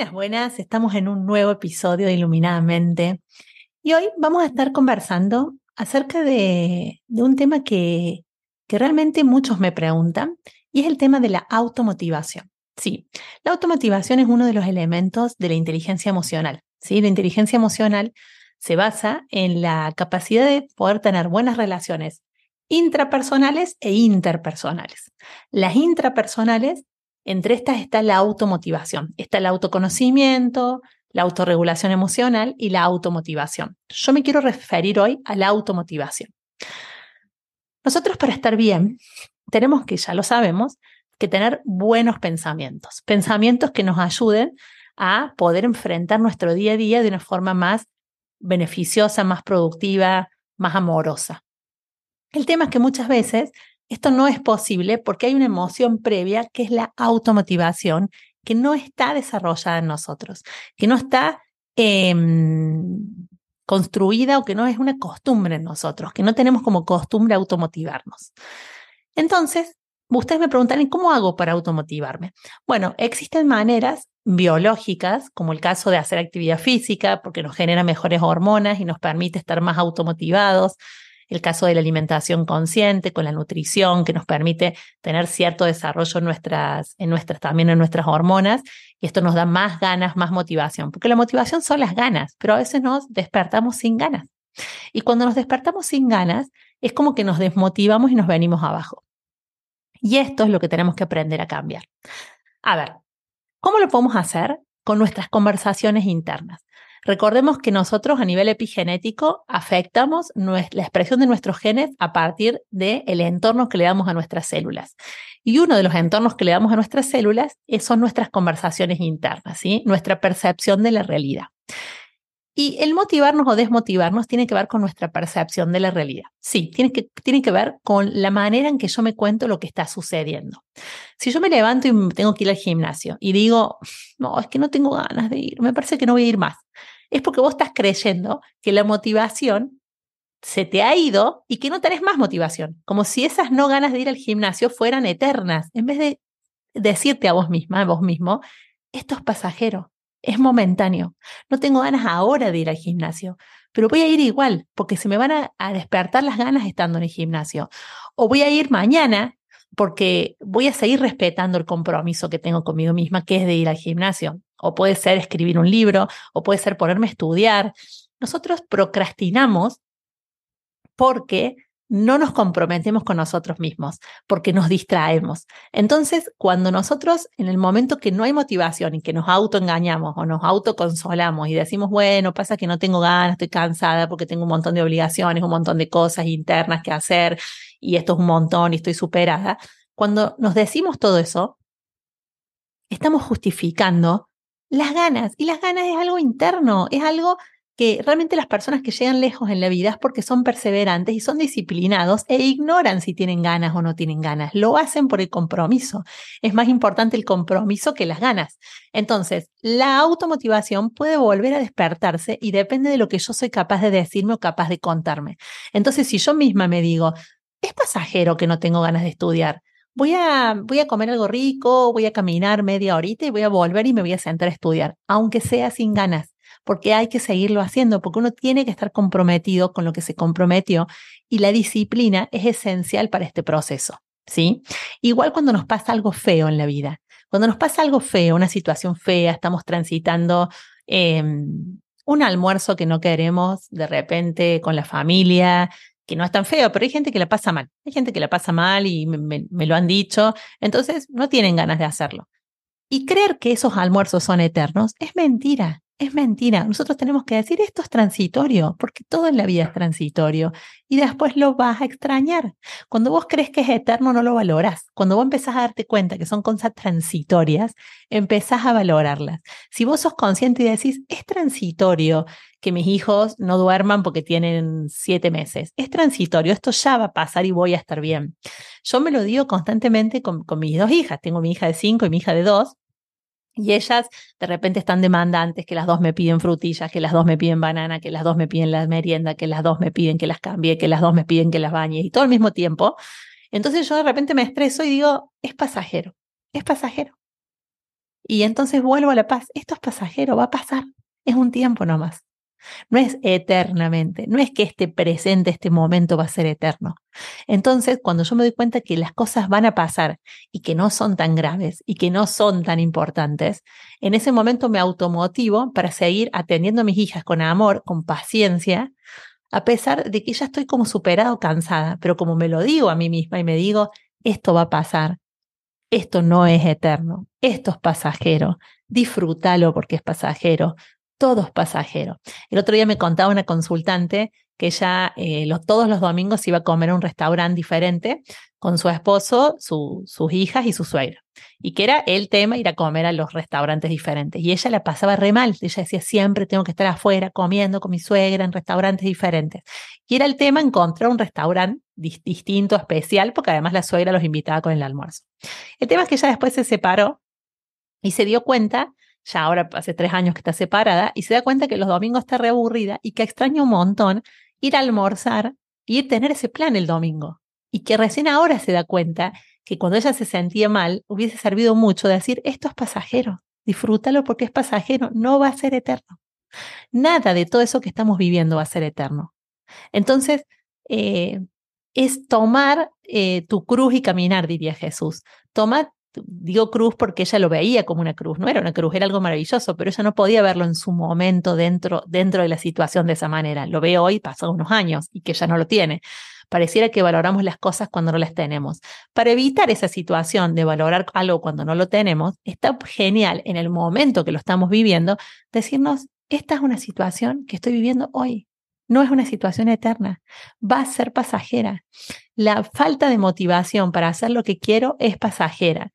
Buenas, buenas, estamos en un nuevo episodio de Iluminadamente y hoy vamos a estar conversando acerca de, un tema que, que realmente muchos me preguntan y es el tema de la automotivación. Sí, la automotivación es uno de los elementos de la inteligencia emocional. ¿sí? La inteligencia emocional se basa en la capacidad de poder tener buenas relaciones intrapersonales e interpersonales. Las intrapersonales entre estas está la automotivación, está el autoconocimiento, la autorregulación emocional y la automotivación. Yo me quiero referir hoy a la automotivación. Nosotros para estar bien tenemos que, ya lo sabemos, que tener buenos pensamientos, pensamientos que nos ayuden a poder enfrentar nuestro día a día de una forma más beneficiosa, más productiva, más amorosa. El tema es que muchas veces esto no es posible porque hay una emoción previa que es la automotivación que no está desarrollada en nosotros, que no está em, construida o que no es una costumbre en nosotros, que no tenemos como costumbre automotivarnos. Entonces, ustedes me preguntan, ¿cómo hago para automotivarme? Bueno, existen maneras biológicas, como el caso de hacer actividad física, porque nos genera mejores hormonas y nos permite estar más automotivados el caso de la alimentación consciente, con la nutrición, que nos permite tener cierto desarrollo en nuestras, en nuestras, también en nuestras hormonas, y esto nos da más ganas, más motivación, porque la motivación son las ganas, pero a veces nos despertamos sin ganas. Y cuando nos despertamos sin ganas, es como que nos desmotivamos y nos venimos abajo. Y esto es lo que tenemos que aprender a cambiar. A ver, ¿cómo lo podemos hacer? Con nuestras conversaciones internas. Recordemos que nosotros a nivel epigenético afectamos la expresión de nuestros genes a partir del entorno que le damos a nuestras células. Y uno de los entornos que le damos a nuestras células son nuestras conversaciones internas, ¿sí? nuestra percepción de la realidad. Y el motivarnos o desmotivarnos tiene que ver con nuestra percepción de la realidad. Sí, tiene que, tiene que ver con la manera en que yo me cuento lo que está sucediendo. Si yo me levanto y tengo que ir al gimnasio y digo, no, es que no tengo ganas de ir, me parece que no voy a ir más, es porque vos estás creyendo que la motivación se te ha ido y que no tenés más motivación, como si esas no ganas de ir al gimnasio fueran eternas, en vez de decirte a vos misma, a vos mismo, esto es pasajero, es momentáneo. No tengo ganas ahora de ir al gimnasio, pero voy a ir igual, porque se me van a, despertar las ganas estando en el gimnasio. O voy a ir mañana porque voy a seguir respetando el compromiso que tengo conmigo misma, que es de ir al gimnasio. O puede ser escribir un libro, o puede ser ponerme a estudiar. Nosotros procrastinamos porque no nos comprometemos con nosotros mismos porque nos distraemos. Entonces, cuando nosotros en el momento que no hay motivación y que nos autoengañamos o nos autoconsolamos y decimos, bueno, pasa que no tengo ganas, estoy cansada porque tengo un montón de obligaciones, un montón de cosas internas que hacer y esto es un montón y estoy superada, cuando nos decimos todo eso, estamos justificando las ganas y las ganas es algo interno, es algo que realmente las personas que llegan lejos en la vida es porque son perseverantes y son disciplinados e ignoran si tienen ganas o no tienen ganas. Lo hacen por el compromiso. Es más importante el compromiso que las ganas. Entonces, la automotivación puede volver a despertarse y depende de lo que yo soy capaz de decirme o capaz de contarme. Entonces, si yo misma me digo, es pasajero que no tengo ganas de estudiar. Voy a, voy a comer algo rico, voy a caminar media horita y voy a volver y me voy a sentar a estudiar, aunque sea sin ganas porque hay que seguirlo haciendo, porque uno tiene que estar comprometido con lo que se comprometió y la disciplina es esencial para este proceso, ¿sí? Igual cuando nos pasa algo feo en la vida, cuando nos pasa algo feo, una situación fea, estamos transitando em, un almuerzo que no queremos de repente con la familia, que no es tan feo, pero hay gente que la pasa mal. Hay gente que la pasa mal y me, lo han dicho, entonces no tienen ganas de hacerlo. Y creer que esos almuerzos son eternos es mentira Es mentira. Nosotros tenemos que decir esto es transitorio, porque todo en la vida es transitorio y después lo vas a extrañar. Cuando vos crees que es eterno, no lo valoras. Cuando vos empezás a darte cuenta que son cosas transitorias, empezás a valorarlas. Si vos sos consciente y decís, es transitorio que mis hijos no duerman porque tienen siete meses, es transitorio, esto ya va a pasar y voy a estar bien. Yo me lo digo constantemente con, con mis dos hijas. Tengo mi hija de cinco y mi hija de dos y ellas de repente están demandantes, que las dos me piden frutillas, que las dos me piden banana, que las dos me piden la merienda, que las dos me piden que las cambie, que las dos me piden que las bañe, y todo al mismo tiempo. Entonces yo de repente me estreso y digo, es pasajero, es pasajero. Y entonces vuelvo a la paz, esto es pasajero, va a pasar, es un tiempo nomás. No es eternamente, no es que este presente, este momento va a ser eterno. Entonces, cuando yo me doy cuenta que las cosas van a pasar y que no son tan graves y que no son tan importantes, en ese momento me automotivo para seguir atendiendo a mis hijas con amor, con paciencia, a pesar de que ya estoy como superado, cansada, pero como me lo digo a mí misma y me digo, esto va a pasar, esto no es eterno, esto es pasajero, disfrútalo porque es pasajero, todo es pasajero. El otro día me contaba una consultante que ella eh, todos los domingos iba a comer a un restaurante diferente con su esposo, sus hijas y su suegra. Y que era el tema ir a comer a los restaurantes diferentes. Y ella la pasaba re mal. Ella decía, siempre tengo que estar afuera comiendo con mi suegra en restaurantes diferentes. Y era el tema encontrar un restaurante distinto, especial, porque además la suegra los invitaba con el almuerzo. El tema es que ella después se separó y se dio cuenta ya ahora hace tres años que está separada, y se da cuenta que los domingos está reaburrida y que extraña un montón ir a almorzar y tener ese plan el domingo. Y que recién ahora se da cuenta que cuando ella se sentía mal, hubiese servido mucho decir, esto es pasajero, disfrútalo porque es pasajero, no va a ser eterno. Nada de todo eso que estamos viviendo va a ser eterno. Entonces, eh, es tomar eh, tu cruz y caminar, diría Jesús. Toma digo cruz porque ella lo veía como una cruz, no era una cruz, era algo maravilloso, pero ella no podía verlo en su momento dentro, dentro de la situación de esa manera. Lo ve hoy, pasó unos años y que ya no lo tiene. Pareciera que valoramos las cosas cuando no las tenemos. Para evitar esa situación de valorar algo cuando no lo tenemos, está genial en el momento que lo estamos viviendo decirnos, esta es una situación que estoy viviendo hoy. No es una situación eterna, va a ser pasajera. La falta de motivación para hacer lo que quiero es pasajera.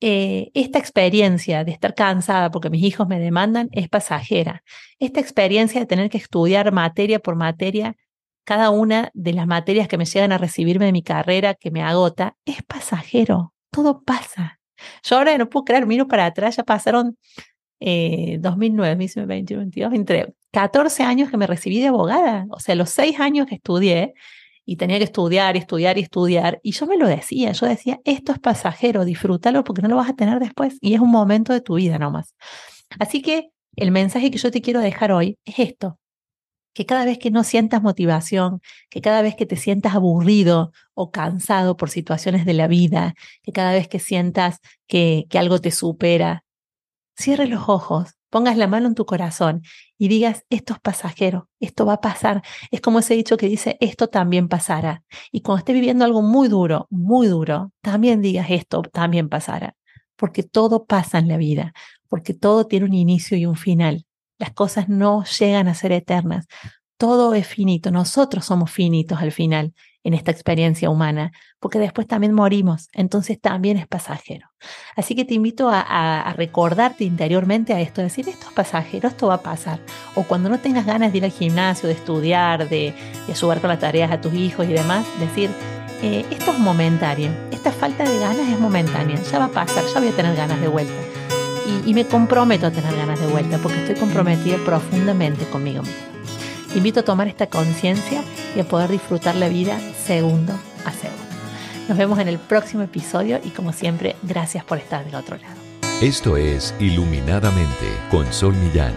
Eh, esta experiencia de estar cansada porque mis hijos me demandan es pasajera. Esta experiencia de tener que estudiar materia por materia, cada una de las materias que me llegan a recibirme de mi carrera, que me agota, es pasajero. Todo pasa. Yo ahora no puedo creer, miro para atrás, ya pasaron eh, 2009, 2021, entre 14 años que me recibí de abogada, o sea, los 6 años que estudié y tenía que estudiar estudiar y estudiar, y yo me lo decía, yo decía, esto es pasajero, disfrútalo porque no lo vas a tener después y es un momento de tu vida nomás. Así que el mensaje que yo te quiero dejar hoy es esto, que cada vez que no sientas motivación, que cada vez que te sientas aburrido o cansado por situaciones de la vida, que cada vez que sientas que, que algo te supera, cierre los ojos, pongas la mano en tu corazón y digas, esto es pasajero, esto va a pasar. Es como ese dicho que dice, esto también pasará. Y cuando estés viviendo algo muy duro, muy duro, también digas, esto también pasará. Porque todo pasa en la vida, porque todo tiene un inicio y un final. Las cosas no llegan a ser eternas. Todo es finito, nosotros somos finitos al final en esta experiencia humana, porque después también morimos, entonces también es pasajero. Así que te invito a, recordarte interiormente a esto, decir, esto es pasajero, esto va a pasar. O cuando no tengas ganas de ir al gimnasio, de estudiar, de, de ayudar con las tareas a tus hijos y demás, decir, eh, esto es momentáneo, esta falta de ganas es momentánea, ya va a pasar, ya voy a tener ganas de vuelta. Y, y me comprometo a tener ganas de vuelta, porque estoy comprometida profundamente conmigo misma. Invito a tomar esta conciencia y a poder disfrutar la vida segundo a segundo. Nos vemos en el próximo episodio y como siempre, gracias por estar del otro lado. Esto es Iluminadamente con Sol Millán.